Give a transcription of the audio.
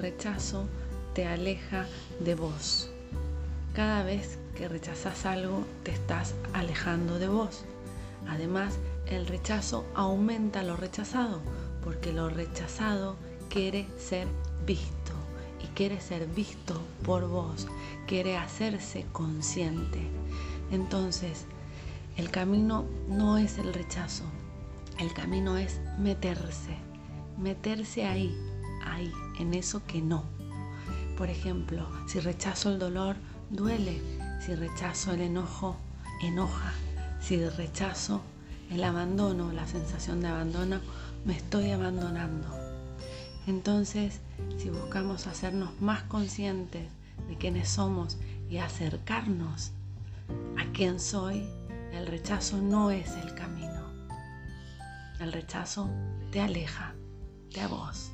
rechazo te aleja de vos. Cada vez que rechazas algo, te estás alejando de vos. Además, el rechazo aumenta lo rechazado, porque lo rechazado quiere ser visto y quiere ser visto por vos, quiere hacerse consciente. Entonces, el camino no es el rechazo, el camino es meterse, meterse ahí, en eso que no. Por ejemplo, si rechazo el dolor, duele. Si rechazo el enojo, enoja. Si rechazo el abandono, la sensación de abandono, me estoy abandonando. Entonces, si buscamos hacernos más conscientes de quiénes somos y acercarnos a quién soy, el rechazo no es el camino. El rechazo te aleja de vos.